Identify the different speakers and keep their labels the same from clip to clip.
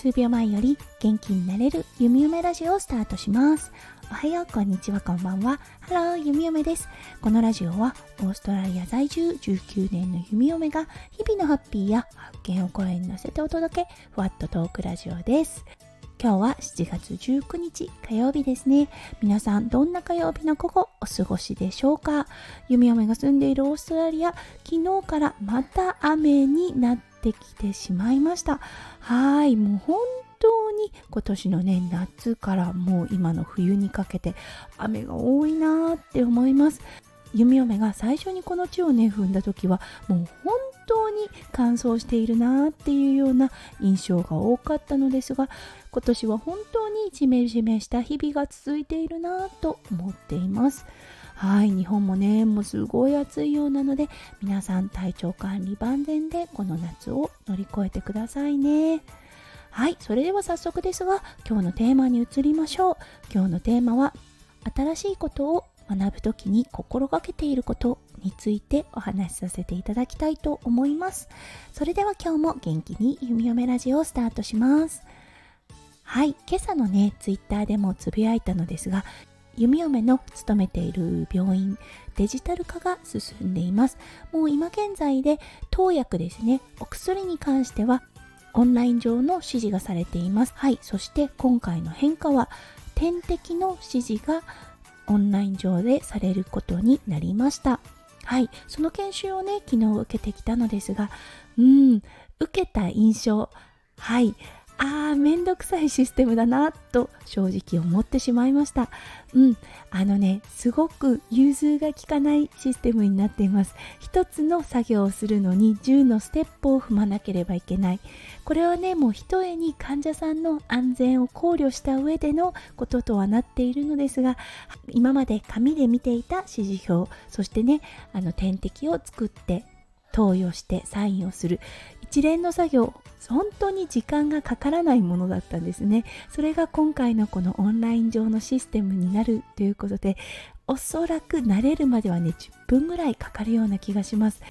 Speaker 1: 数秒前より元気になれるゆみゆめラジオをスタートします。おはようこんにちはこんばんは。ハローゆみゆめです。このラジオはオーストラリア在住19年のゆみゆめが日々のハッピーや発見を声に乗せてお届け。ふわっとトークラジオです。今日は7月19日火曜日ですね。皆さんどんな火曜日の午後お過ごしでしょうか？弓嫁が住んでいるオーストラリア、昨日からまた雨になってきてしまいました。はい、もう本当に今年のね、夏からもう今の冬にかけて雨が多いなーって思います。弓嫁が最初にこの地をね踏んだ時はもう本当に乾燥しているなっていうような印象が多かったのですが今年は本当にジメジメした日々が続いているなと思っています。はい日本もねもうすごい暑いようなので皆さん体調管理万全でこの夏を乗り越えてくださいね。はいそれでは早速ですが今日のテーマに移りましょう。今日のテーマは新しいことを学ぶ時に心がけていることについてお話しさせていただきたいと思います。それでは今日も元気に弓嫁ラジオをスタートします。はい、今朝のね、ツイッターでもつぶやいたのですが、弓嫁の勤めている病院、デジタル化が進んでいます。もう今現在で投薬ですね、お薬に関してはオンライン上の指示がされています。はい、そして今回の変化は点滴の指示がオンライン上でされることになりました。はい、その研修をね、昨日受けてきたのですが、うん、受けた印象、はい、ああめんどくさいシステムだなと正直思ってしまいました。うん。あのねすごく融通が利かないシステムになっています。一つの作業をするのに10のステップを踏まなければいけない。これはねもうひとえに患者さんの安全を考慮した上でのこととはなっているのですが今まで紙で見ていた指示表そしてねあの点滴を作って投与してサインをする。一連の作業本当に時間がかからないものだったんですね。それが今回のこのオンライン上のシステムになるということでおそらく慣れるまではね10分ぐらいかかるような気がします。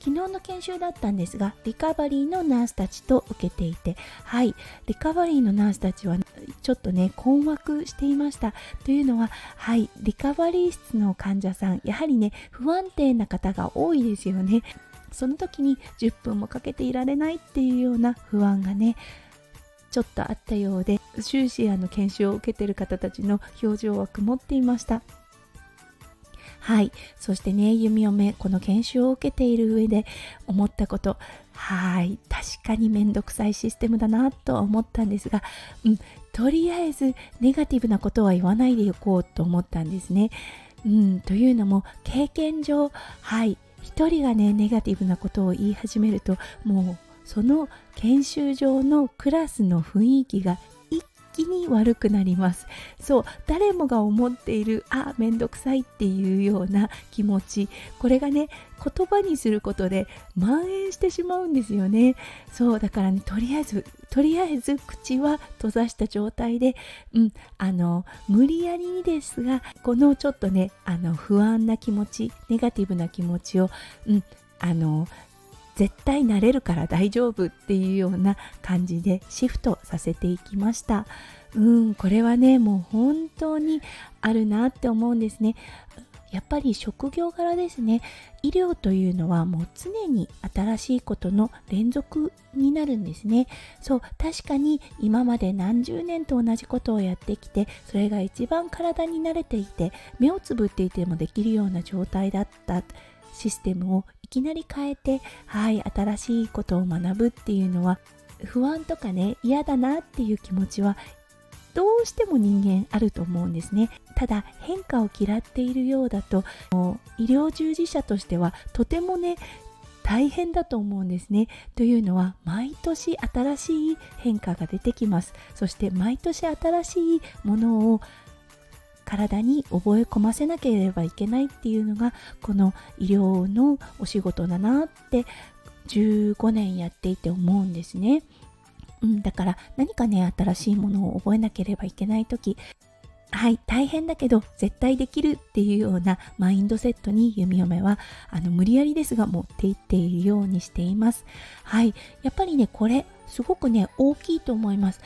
Speaker 1: 昨日の研修だったんですがリカバリーのナースたちと受けていてはいリカバリーのナースたちはちょっとね困惑していました。というのははいリカバリー室の患者さんやはりね不安定な方が多いですよね。その時に10分もかけていられないっていうような不安がねちょっとあったようで終始あの研修を受けてる方たちの表情は曇っていました。はい。そしてね弓嫁この研修を受けている上で思ったこと。はい。確かにめんどくさいシステムだなとは思ったんですが、うん、とりあえずネガティブなことは言わないでおこうと思ったんですね。うん、というのも経験上はい。1人がねネガティブなことを言い始めるともうその研修場のクラスの雰囲気がに悪くなります。そう誰もが思っているあめんどくさいっていうような気持ち。これがね言葉にすることで蔓延してしまうんですよね。そうだからねとりあえずとりあえず口は閉ざした状態でうんあの無理やりにですがこのちょっとねあの不安な気持ちネガティブな気持ちをうんあの絶対なれるから大丈夫っていうような感じでシフトさせていきました。うんこれはねもう本当にあるなって思うんですね。やっぱり職業柄ですね。医療というのはもう常に新しいことの連続になるんですね。そう確かに今まで何十年と同じことをやってきてそれが一番体に慣れていて目をつぶっていてもできるような状態だった。システムをいきなり変えてはい新しいことを学ぶっていうのは不安とかね嫌だなっていう気持ちはどうしても人間あると思うんですねただ変化を嫌っているようだと医療従事者としてはとてもね大変だと思うんですね。というのは毎年新しい変化が出てきます。そして毎年新しいものを体に覚え込ませなければいけないっていうのがこの医療のお仕事だなって15年やっていて思うんですね。うん、だから何かね新しいものを覚えなければいけない時はい大変だけど絶対できるっていうようなマインドセットに弓嫁はあの無理やりですが持っていっているようにしていますはいやっぱりねこれすごくね大きいと思います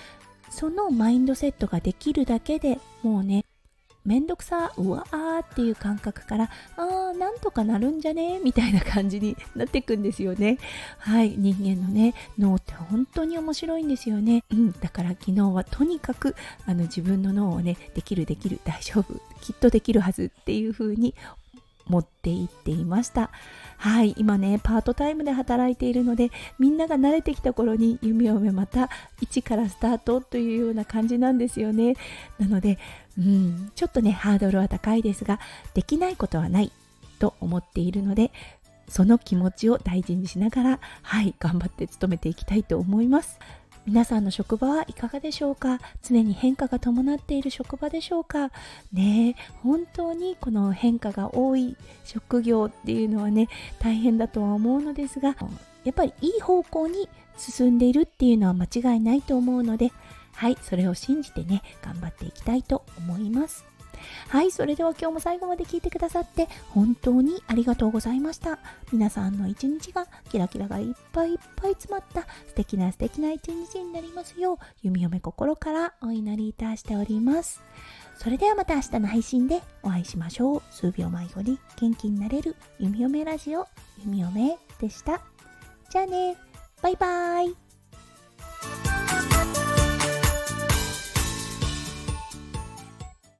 Speaker 1: そのマインドセットができるだけでもうねめんどくさうわーっていう感覚からあーなんとかなるんじゃね？みたいな感じになっていくんですよね。はい。人間のね脳って本当に面白いんですよね。うん。だから昨日はとにかくあの自分の脳をねできるできる大丈夫きっとできるはずっていう風に持っていっていました。はい。今ねパートタイムで働いているのでみんなが慣れてきた頃に弓嫁また一からスタートというような感じなんですよね。なのでうんちょっとねハードルは高いですができないことはないと思っているのでその気持ちを大事にしながらはい頑張って努めていきたいと思います。皆さんの職場はいかがでしょうか？常に変化が伴っている職場でしょうか？ね本当にこの変化が多い職業っていうのはね大変だとは思うのですがやっぱりいい方向に進んでいるっていうのは間違いないと思うのではいそれを信じてね頑張っていきたいと思います。はい、それでは今日も最後まで聞いてくださって本当にありがとうございました。皆さんの一日がキラキラがいっぱいいっぱい詰まった素敵な素敵な一日になりますよう、弓嫁心からお祈りいたしております。それではまた明日の配信でお会いしましょう。数秒前より元気になれる弓嫁ラジオ、弓嫁でした。じゃあね、バイバーイ。